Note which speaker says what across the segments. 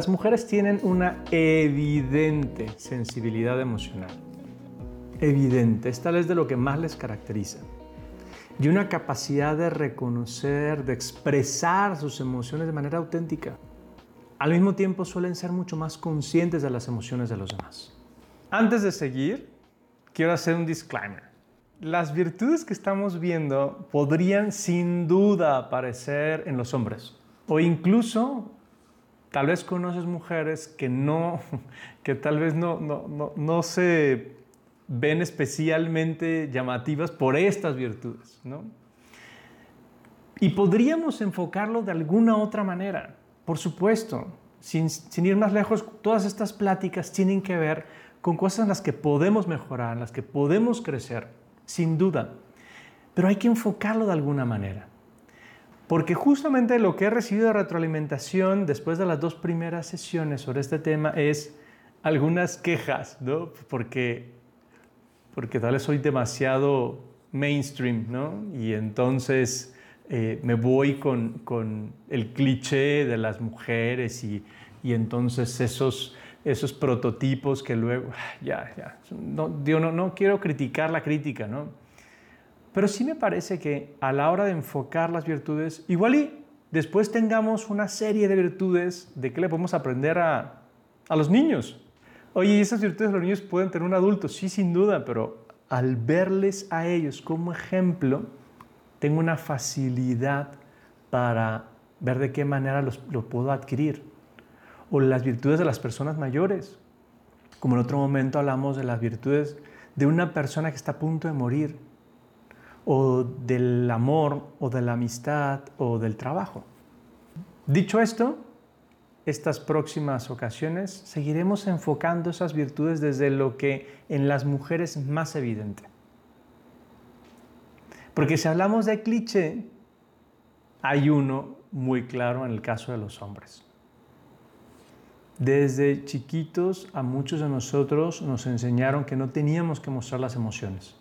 Speaker 1: Las mujeres tienen una evidente sensibilidad emocional. Evidente, es tal vez de lo que más les caracteriza. Y una capacidad de reconocer, de expresar sus emociones de manera auténtica. Al mismo tiempo suelen ser mucho más conscientes de las emociones de los demás. Antes de seguir, quiero hacer un disclaimer. Las virtudes que estamos viendo podrían sin duda aparecer en los hombres o incluso tal vez conoces mujeres que no, que tal vez no, no, no, se ven especialmente llamativas por estas virtudes, ¿no? Y podríamos enfocarlo de alguna otra manera, por supuesto, sin, sin, ir más lejos, todas estas pláticas tienen que ver con cosas en las que podemos mejorar, en las que podemos crecer, sin duda, pero hay que enfocarlo de alguna manera. Porque justamente lo que he recibido de retroalimentación después de las dos primeras sesiones sobre este tema es algunas quejas, ¿no? Porque, porque tal vez soy demasiado mainstream, ¿no? Y entonces eh, me voy con, con, el cliché de las mujeres y, y entonces esos, esos prototipos que luego, ya, ya, no, no, no quiero criticar la crítica, ¿no? Pero sí me parece que a la hora de enfocar las virtudes, igual y después tengamos una serie de virtudes de qué le podemos aprender a, a los niños. Oye, esas virtudes los niños pueden tener un adulto, sí, sin duda, pero al verles a ellos como ejemplo, tengo una facilidad para ver de qué manera los, lo puedo adquirir. O las virtudes de las personas mayores. Como en otro momento hablamos de las virtudes de una persona que está a punto de morir o del amor o de la amistad o del trabajo. Dicho esto, estas próximas ocasiones seguiremos enfocando esas virtudes desde lo que en las mujeres es más evidente. Porque si hablamos de cliché, hay uno muy claro en el caso de los hombres. Desde chiquitos a muchos de nosotros nos enseñaron que no teníamos que mostrar las emociones.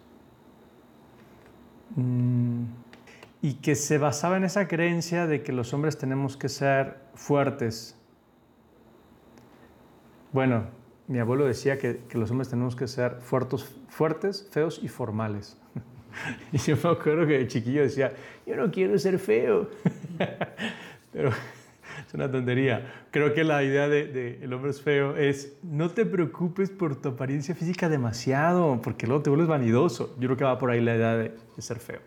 Speaker 1: Mm, y que se basaba en esa creencia de que los hombres tenemos que ser fuertes. Bueno, mi abuelo decía que, los hombres tenemos que ser fuertes, fuertes, feos y formales. y yo me acuerdo que de chiquillo decía, yo no quiero ser feo. Pero es una tontería. Creo que la idea de, el hombre es feo es no te preocupes por tu apariencia física demasiado, porque luego te vuelves vanidoso. Yo creo que va por ahí la idea de, ser feo.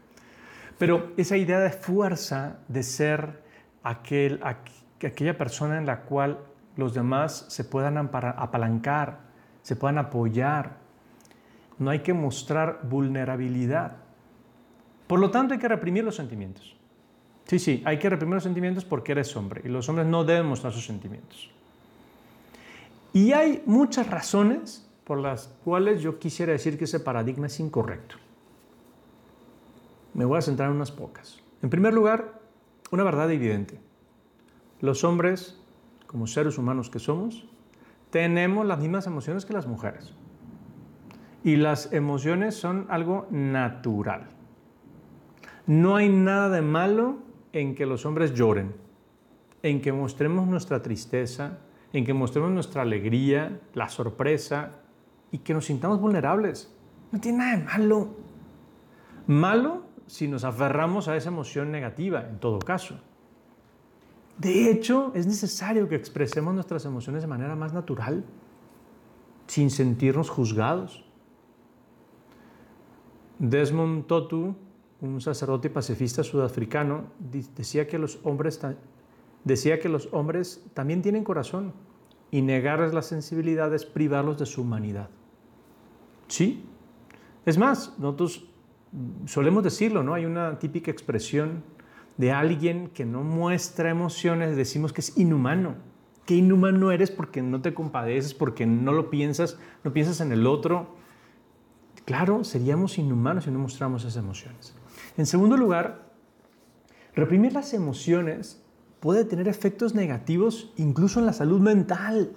Speaker 1: Pero esa idea de fuerza, de ser aquel, aquella persona en la cual los demás se puedan apalancar, se puedan apoyar. No hay que mostrar vulnerabilidad. Por lo tanto, hay que reprimir los sentimientos. Sí, sí, hay que reprimir los sentimientos porque eres hombre y los hombres no deben mostrar sus sentimientos. Y hay muchas razones por las cuales yo quisiera decir que ese paradigma es incorrecto. Me voy a centrar en unas pocas. En primer lugar, una verdad evidente. Los hombres, como seres humanos que somos, tenemos las mismas emociones que las mujeres. Y las emociones son algo natural. No hay nada de malo en que los hombres lloren, en que mostremos nuestra tristeza, en que mostremos nuestra alegría, la sorpresa y que nos sintamos vulnerables. No tiene nada de malo. Malo si nos aferramos a esa emoción negativa, en todo caso. De hecho, es necesario que expresemos nuestras emociones de manera más natural, sin sentirnos juzgados. Desmond Totu un sacerdote pacifista sudafricano, decía que los hombres, decía que los hombres también tienen corazón y negarles la sensibilidad es privarlos de su humanidad. Sí. Es más, nosotros solemos decirlo, ¿no? Hay una típica expresión de alguien que no muestra emociones, decimos que es inhumano. Qué inhumano eres porque no te compadeces, porque no lo piensas, no piensas en el otro. Claro, seríamos inhumanos si no mostramos esas emociones. En segundo lugar, reprimir las emociones puede tener efectos negativos incluso en la salud mental.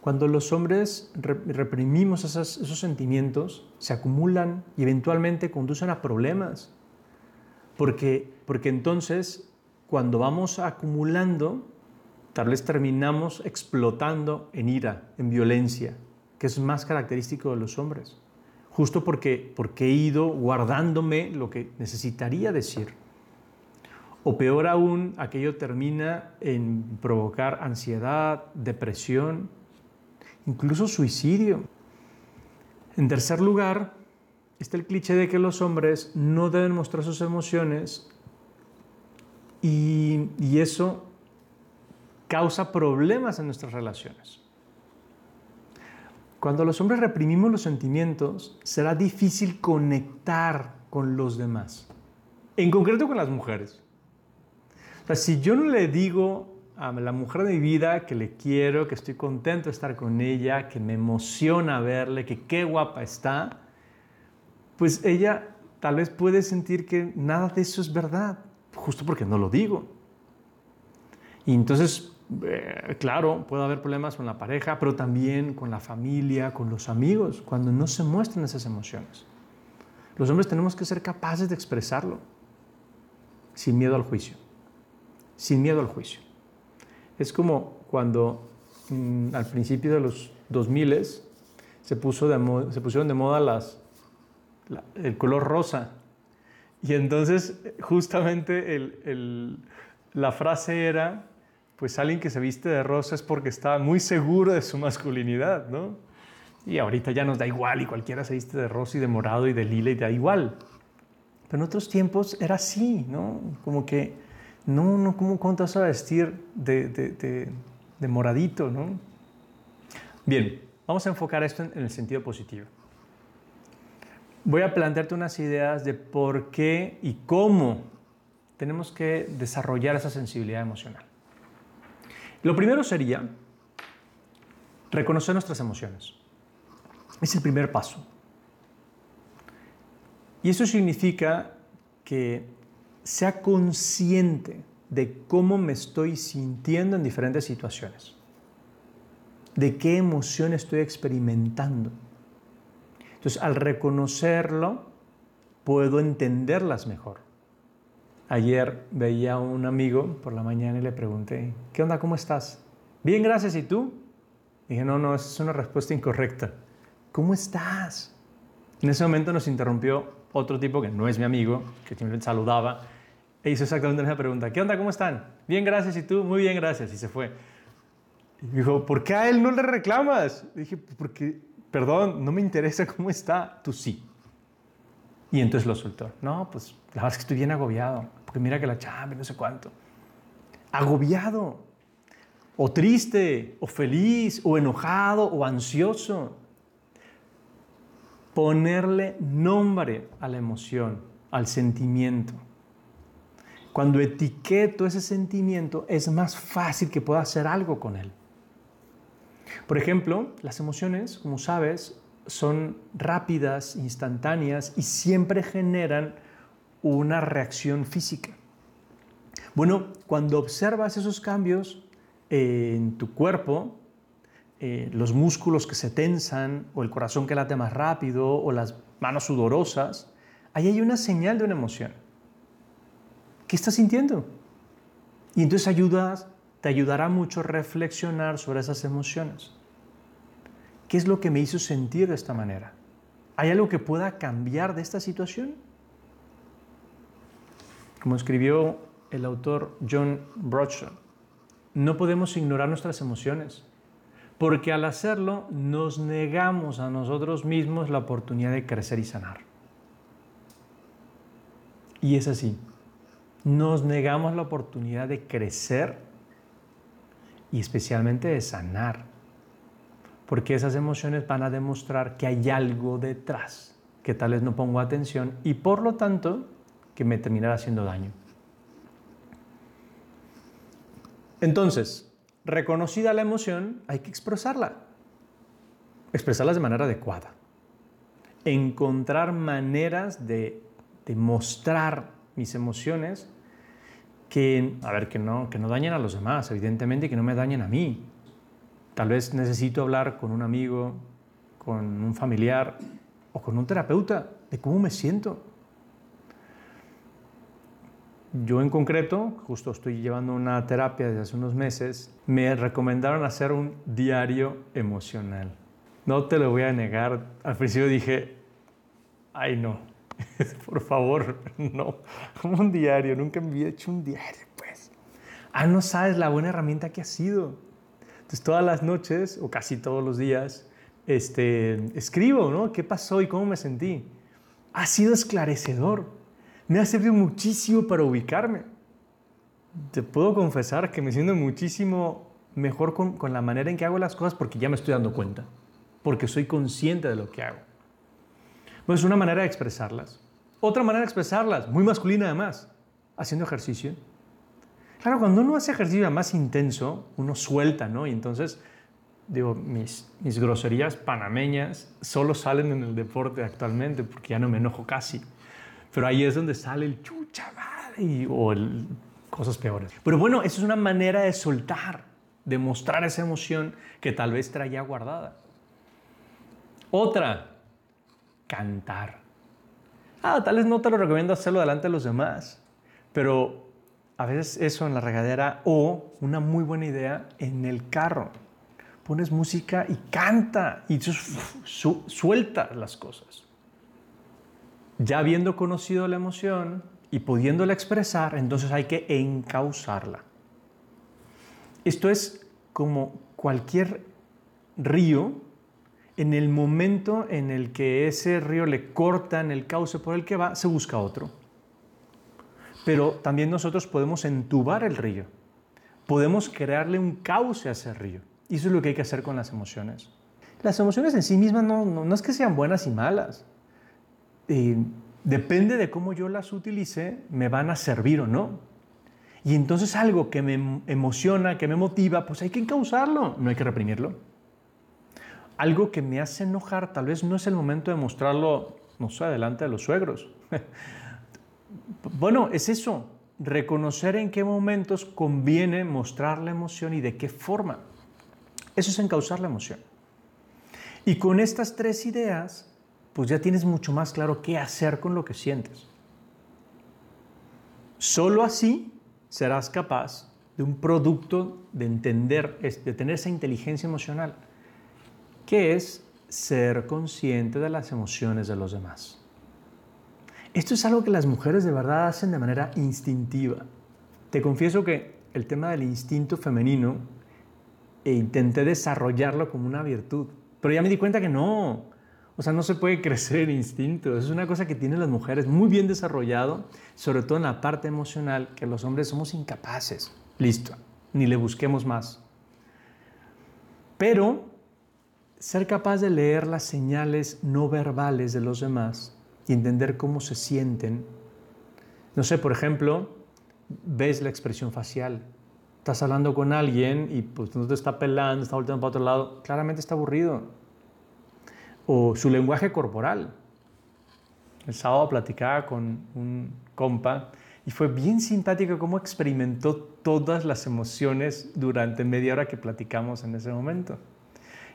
Speaker 1: Cuando los hombres reprimimos esos, sentimientos, se acumulan y eventualmente conducen a problemas. Porque, porque entonces, cuando vamos acumulando, tal vez terminamos explotando en ira, en violencia, que es más característico de los hombres, justo porque, porque he ido guardándome lo que necesitaría decir. O peor aún, aquello termina en provocar ansiedad, depresión, incluso suicidio. En tercer lugar, está el cliché de que los hombres no deben mostrar sus emociones y, y eso causa problemas en nuestras relaciones. Cuando los hombres reprimimos los sentimientos, será difícil conectar con los demás, en concreto con las mujeres. O sea, si yo no le digo a la mujer de mi vida que le quiero, que estoy contento de estar con ella, que me emociona verle, que qué guapa está, pues ella tal vez puede sentir que nada de eso es verdad, justo porque no lo digo. Y entonces eh, claro, puede haber problemas con la pareja, pero también con la familia, con los amigos, cuando no se muestran esas emociones. Los hombres tenemos que ser capaces de expresarlo, sin miedo al juicio, sin miedo al juicio. Es como cuando mm, al principio de los 2000 se, puso de se pusieron de moda las, el color rosa. Y entonces justamente la frase era, pues alguien que se viste de rosa es porque está muy seguro de su masculinidad, ¿no? Y ahorita ya nos da igual y cualquiera se viste de rosa y de morado y de lila y da igual. Pero en otros tiempos era así, ¿no? Como que, no, no, ¿cómo, cómo te vas a vestir de, de, de, moradito, ¿no? Bien, vamos a enfocar esto en el sentido positivo. Voy a plantearte unas ideas de por qué y cómo tenemos que desarrollar esa sensibilidad emocional. Lo primero sería reconocer nuestras emociones. Es el primer paso. Y eso significa que sea consciente de cómo me estoy sintiendo en diferentes situaciones, de qué emoción estoy experimentando. Entonces, al reconocerlo, puedo entenderlas mejor. Ayer veía a un amigo por la mañana y le pregunté, ¿qué onda? ¿Cómo estás? Bien, gracias. ¿Y tú? Dije, no, no, es una respuesta incorrecta. ¿Cómo estás? En ese momento nos interrumpió otro tipo que no es mi amigo, que simplemente saludaba, e hizo exactamente esa pregunta. ¿Qué onda? ¿Cómo están? Bien, gracias. ¿Y tú? Muy bien, gracias. Y se fue. Y dijo, ¿por qué a él no le reclamas? dije, porque, perdón, no me interesa cómo está. Tú sí. Y entonces lo soltó. No, pues la verdad es que estoy bien agobiado porque mira que la chamba, no sé cuánto. Agobiado, o triste, o feliz, o enojado, o ansioso. Ponerle nombre a la emoción, al sentimiento. Cuando etiqueto ese sentimiento, es más fácil que pueda hacer algo con él. Por ejemplo, las emociones, como sabes, son rápidas, instantáneas y siempre generan una reacción física. Bueno, cuando observas esos cambios en tu cuerpo, eh, los músculos que se tensan, o el corazón que late más rápido, o las manos sudorosas, ahí hay una señal de una emoción. ¿Qué estás sintiendo? Y entonces ayudas, te ayudará mucho reflexionar sobre esas emociones. ¿Qué es lo que me hizo sentir de esta manera? ¿Hay algo que pueda cambiar de esta situación? Como escribió el autor John Broadshot, no podemos ignorar nuestras emociones, porque al hacerlo nos negamos a nosotros mismos la oportunidad de crecer y sanar. Y es así, nos negamos la oportunidad de crecer y especialmente de sanar, porque esas emociones van a demostrar que hay algo detrás que tal vez no pongo atención y por lo tanto que me terminara haciendo daño. Entonces, reconocida la emoción, hay que expresarla. Expresarla de manera adecuada. Encontrar maneras de, mostrar mis emociones que, a ver, que no, que no dañen a los demás, evidentemente, que no me dañen a mí. Tal vez necesito hablar con un amigo, con un familiar o con un terapeuta de cómo me siento yo en concreto, justo estoy llevando una terapia desde hace unos meses, me recomendaron hacer un diario emocional. No te lo voy a negar, al principio dije, ay no, por favor, no, como un diario, nunca me había hecho un diario, pues. Ah, no sabes la buena herramienta que ha sido. Entonces todas las noches, o casi todos los días, este, escribo, ¿no? ¿Qué pasó y cómo me sentí? Ha sido esclarecedor me ha servido muchísimo para ubicarme. Te puedo confesar que me siento muchísimo mejor con, la manera en que hago las cosas porque ya me estoy dando cuenta, porque soy consciente de lo que hago. Pues es una manera de expresarlas. Otra manera de expresarlas, muy masculina además, haciendo ejercicio. Claro, cuando uno hace ejercicio más intenso, uno suelta, ¿no? Y entonces, digo, mis groserías panameñas solo salen en el deporte actualmente porque ya no me enojo casi. Pero ahí es donde sale el chucha madre o cosas peores. Pero bueno, eso es una manera de soltar, de mostrar esa emoción que tal vez traía guardada. Otra, cantar. Ah, tal vez no te lo recomiendo hacerlo delante de los demás, pero a veces eso en la regadera o una muy buena idea en el carro. Pones música y canta y suelta las cosas ya habiendo conocido la emoción y pudiéndola expresar, entonces hay que encauzarla. Esto es como cualquier río, en el momento en el que ese río le corta en el cauce por el que va, se busca otro. Pero también nosotros podemos entubar el río, podemos crearle un cauce a ese río. Y eso es lo que hay que hacer con las emociones. Las emociones en sí mismas no, no es que sean buenas y malas depende de cómo yo las utilice, me van a servir o no. Y entonces algo que me emociona, que me motiva, pues hay que encauzarlo, no hay que reprimirlo. Algo que me hace enojar, tal vez no es el momento de mostrarlo, no sé, delante de los suegros. bueno, es eso, reconocer en qué momentos conviene mostrar la emoción y de qué forma. Eso es encauzar la emoción. Y con estas tres ideas pues ya tienes mucho más claro qué hacer con lo que sientes. Solo así serás capaz de un producto de entender, de tener esa inteligencia emocional, que es ser consciente de las emociones de los demás. Esto es algo que las mujeres de verdad hacen de manera instintiva. Te confieso que el tema del instinto femenino e intenté desarrollarlo como una virtud, pero ya me di cuenta que no, o sea, no se puede crecer el instinto. Es una cosa que tienen las mujeres muy bien desarrollado, sobre todo en la parte emocional, que los hombres somos incapaces. Listo, ni le busquemos más. Pero ser capaz de leer las señales no verbales de los demás y entender cómo se sienten. No sé, por ejemplo, ves la expresión facial. Estás hablando con alguien y pues no te está pelando, está volteando para otro lado. Claramente está aburrido o su lenguaje corporal. El sábado platicaba con un compa y fue bien simpático cómo experimentó todas las emociones durante media hora que platicamos en ese momento.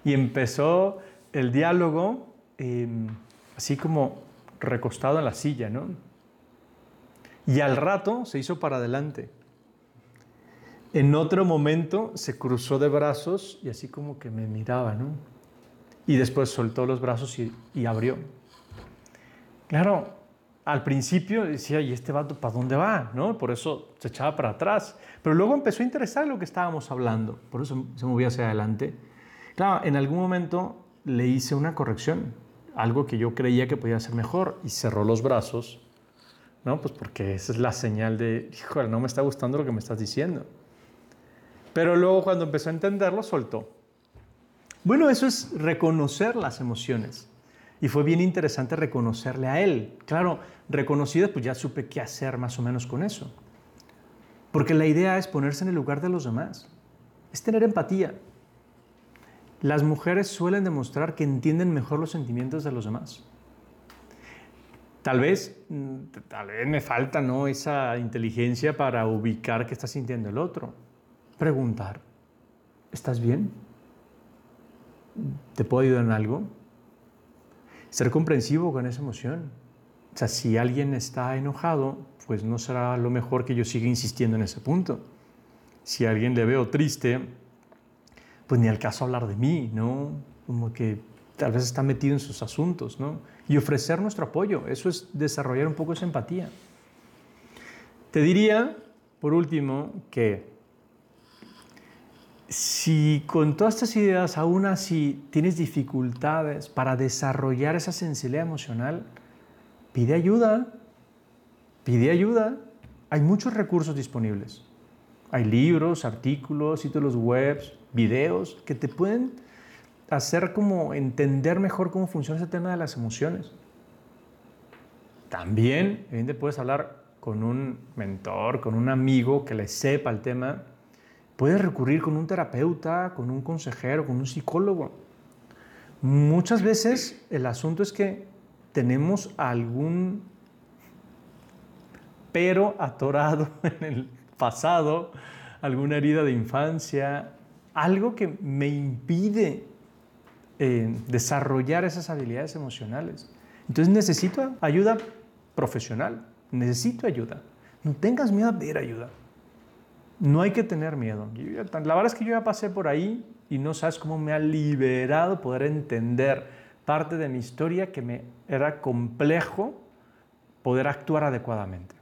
Speaker 1: Y empezó el diálogo em, así como recostado en la silla, ¿no? Y al rato se hizo para adelante. En otro momento se cruzó de brazos y así como que me miraba, ¿no? Y después soltó los brazos y, abrió. Claro, al principio decía, ¿y este vato para dónde va? ¿No? Por eso se echaba para atrás. Pero luego empezó a interesar lo que estábamos hablando, por eso se movía hacia adelante. Claro, en algún momento le hice una corrección, algo que yo creía que podía ser mejor, y cerró los brazos, ¿no? Pues porque esa es la señal de, híjole, no me está gustando lo que me estás diciendo. Pero luego cuando empezó a entenderlo, soltó. Bueno, eso es reconocer las emociones. Y fue bien interesante reconocerle a él. Claro, reconocidas, pues ya supe qué hacer más o menos con eso. Porque la idea es ponerse en el lugar de los demás. Es tener empatía. Las mujeres suelen demostrar que entienden mejor los sentimientos de los demás. Tal vez, mm, tal vez me falta ¿no? esa inteligencia para ubicar qué está sintiendo el otro. Preguntar, ¿estás bien? ¿Te puedo ayudar en algo? Ser comprensivo con esa emoción. O sea, si alguien está enojado, pues no será lo mejor que yo siga insistiendo en ese punto. Si a alguien le veo triste, pues ni al caso hablar de mí, ¿no? Como que tal vez está metido en sus asuntos, ¿no? Y ofrecer nuestro apoyo, eso es desarrollar un poco esa empatía. Te diría, por último, que si con todas estas ideas aún así tienes dificultades para desarrollar esa sensibilidad emocional, pide ayuda, pide ayuda. Hay muchos recursos disponibles. Hay libros, artículos, sitios web, videos que te pueden hacer como entender mejor cómo funciona ese tema de las emociones. También, evidentemente, puedes hablar con un mentor, con un amigo que le sepa el tema. Puedes recurrir con un terapeuta, con un consejero, con un psicólogo. Muchas veces el asunto es que tenemos algún pero atorado en el pasado, alguna herida de infancia, algo que me impide eh, desarrollar esas habilidades emocionales. Entonces necesito ayuda profesional, necesito ayuda. No tengas miedo a pedir ayuda. No hay que tener miedo. la verdad es que yo ya pasé por ahí y no sabes cómo me ha liberado poder entender parte de mi historia que me era complejo poder actuar adecuadamente.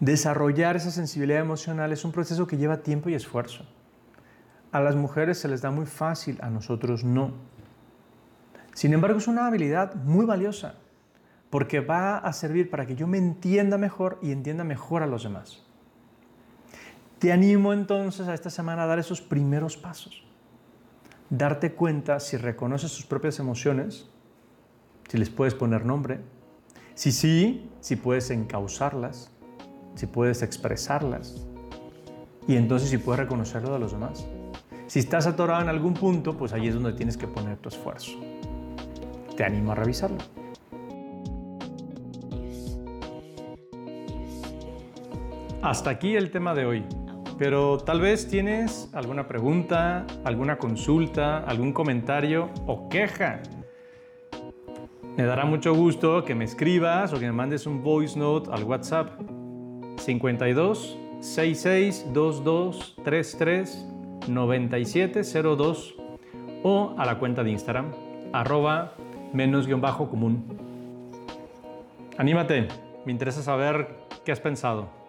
Speaker 1: Desarrollar esa sensibilidad emocional es un proceso que lleva tiempo y esfuerzo. A las mujeres se les da muy fácil, a nosotros no. Sin embargo, es una habilidad muy valiosa porque va a servir para que yo me entienda mejor y entienda mejor a los demás. Te animo entonces a esta semana a dar esos primeros pasos darte cuenta si reconoces tus propias emociones, si les puedes poner nombre, si sí, si puedes encauzarlas, si puedes expresarlas y entonces si puedes reconocerlo de los demás. Si estás atorado en algún punto, pues ahí es donde tienes que poner tu esfuerzo. Te animo a revisarlo. Hasta aquí el tema de hoy. Pero tal vez tienes alguna pregunta, alguna consulta, algún comentario o queja. Me dará mucho gusto que me escribas o que me mandes un voice note al WhatsApp 52 66 22 33 9702 o a la cuenta de Instagram arroba menos guion bajo común. Anímate, me interesa saber qué has pensado.